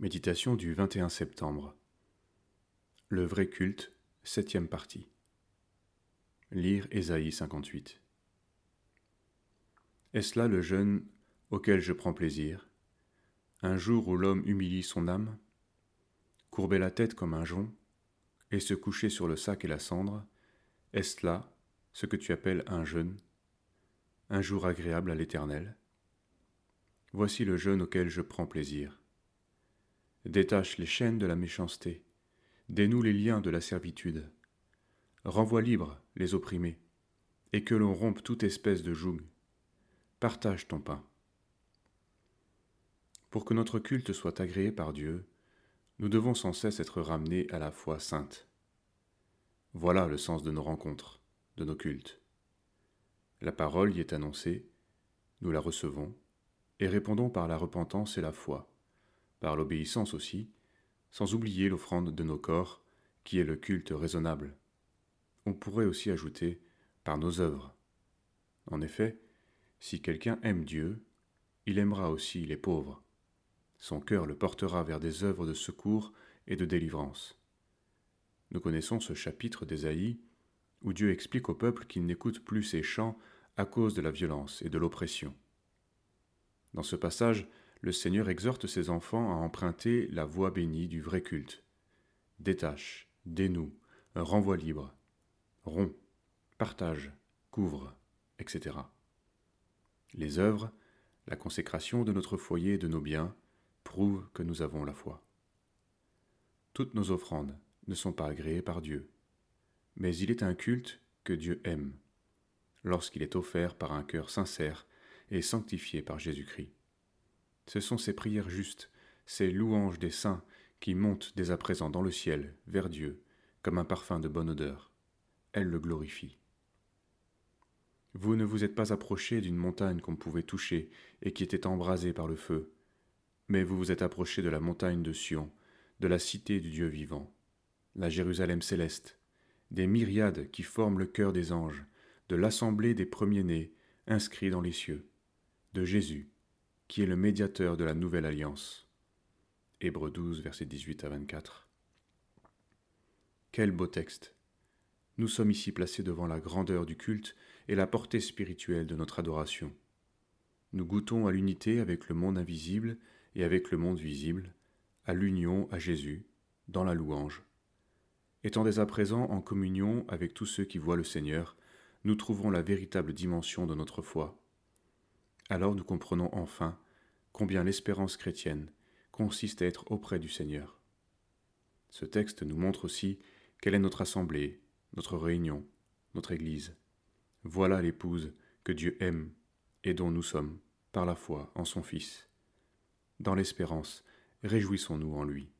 Méditation du 21 septembre. Le vrai culte, septième partie. Lire Ésaïe 58. Est-ce là le jeûne auquel je prends plaisir? Un jour où l'homme humilie son âme Courber la tête comme un jonc et se coucher sur le sac et la cendre, est-ce là ce que tu appelles un jeûne? Un jour agréable à l'Éternel? Voici le jeûne auquel je prends plaisir Détache les chaînes de la méchanceté, dénoue les liens de la servitude, renvoie libres les opprimés, et que l'on rompe toute espèce de joug. Partage ton pain. Pour que notre culte soit agréé par Dieu, nous devons sans cesse être ramenés à la foi sainte. Voilà le sens de nos rencontres, de nos cultes. La parole y est annoncée, nous la recevons, et répondons par la repentance et la foi par l'obéissance aussi, sans oublier l'offrande de nos corps, qui est le culte raisonnable. On pourrait aussi ajouter par nos œuvres. En effet, si quelqu'un aime Dieu, il aimera aussi les pauvres. Son cœur le portera vers des œuvres de secours et de délivrance. Nous connaissons ce chapitre d'Ésaïe où Dieu explique au peuple qu'il n'écoute plus ses chants à cause de la violence et de l'oppression. Dans ce passage, le Seigneur exhorte ses enfants à emprunter la voie bénie du vrai culte. Détache, dénoue, renvoie libre, rompt, partage, couvre, etc. Les œuvres, la consécration de notre foyer et de nos biens, prouvent que nous avons la foi. Toutes nos offrandes ne sont pas agréées par Dieu, mais il est un culte que Dieu aime, lorsqu'il est offert par un cœur sincère et sanctifié par Jésus-Christ. Ce sont ces prières justes, ces louanges des saints qui montent dès à présent dans le ciel, vers Dieu, comme un parfum de bonne odeur. Elles le glorifient. Vous ne vous êtes pas approché d'une montagne qu'on pouvait toucher et qui était embrasée par le feu, mais vous vous êtes approché de la montagne de Sion, de la cité du Dieu vivant, la Jérusalem céleste, des myriades qui forment le cœur des anges, de l'assemblée des premiers-nés inscrits dans les cieux, de Jésus, qui est le médiateur de la nouvelle alliance. Hébreux 12, versets 18 à 24. Quel beau texte. Nous sommes ici placés devant la grandeur du culte et la portée spirituelle de notre adoration. Nous goûtons à l'unité avec le monde invisible et avec le monde visible, à l'union à Jésus, dans la louange. Étant dès à présent en communion avec tous ceux qui voient le Seigneur, nous trouverons la véritable dimension de notre foi alors nous comprenons enfin combien l'espérance chrétienne consiste à être auprès du Seigneur. Ce texte nous montre aussi quelle est notre assemblée, notre réunion, notre Église. Voilà l'épouse que Dieu aime et dont nous sommes, par la foi, en son Fils. Dans l'espérance, réjouissons-nous en lui.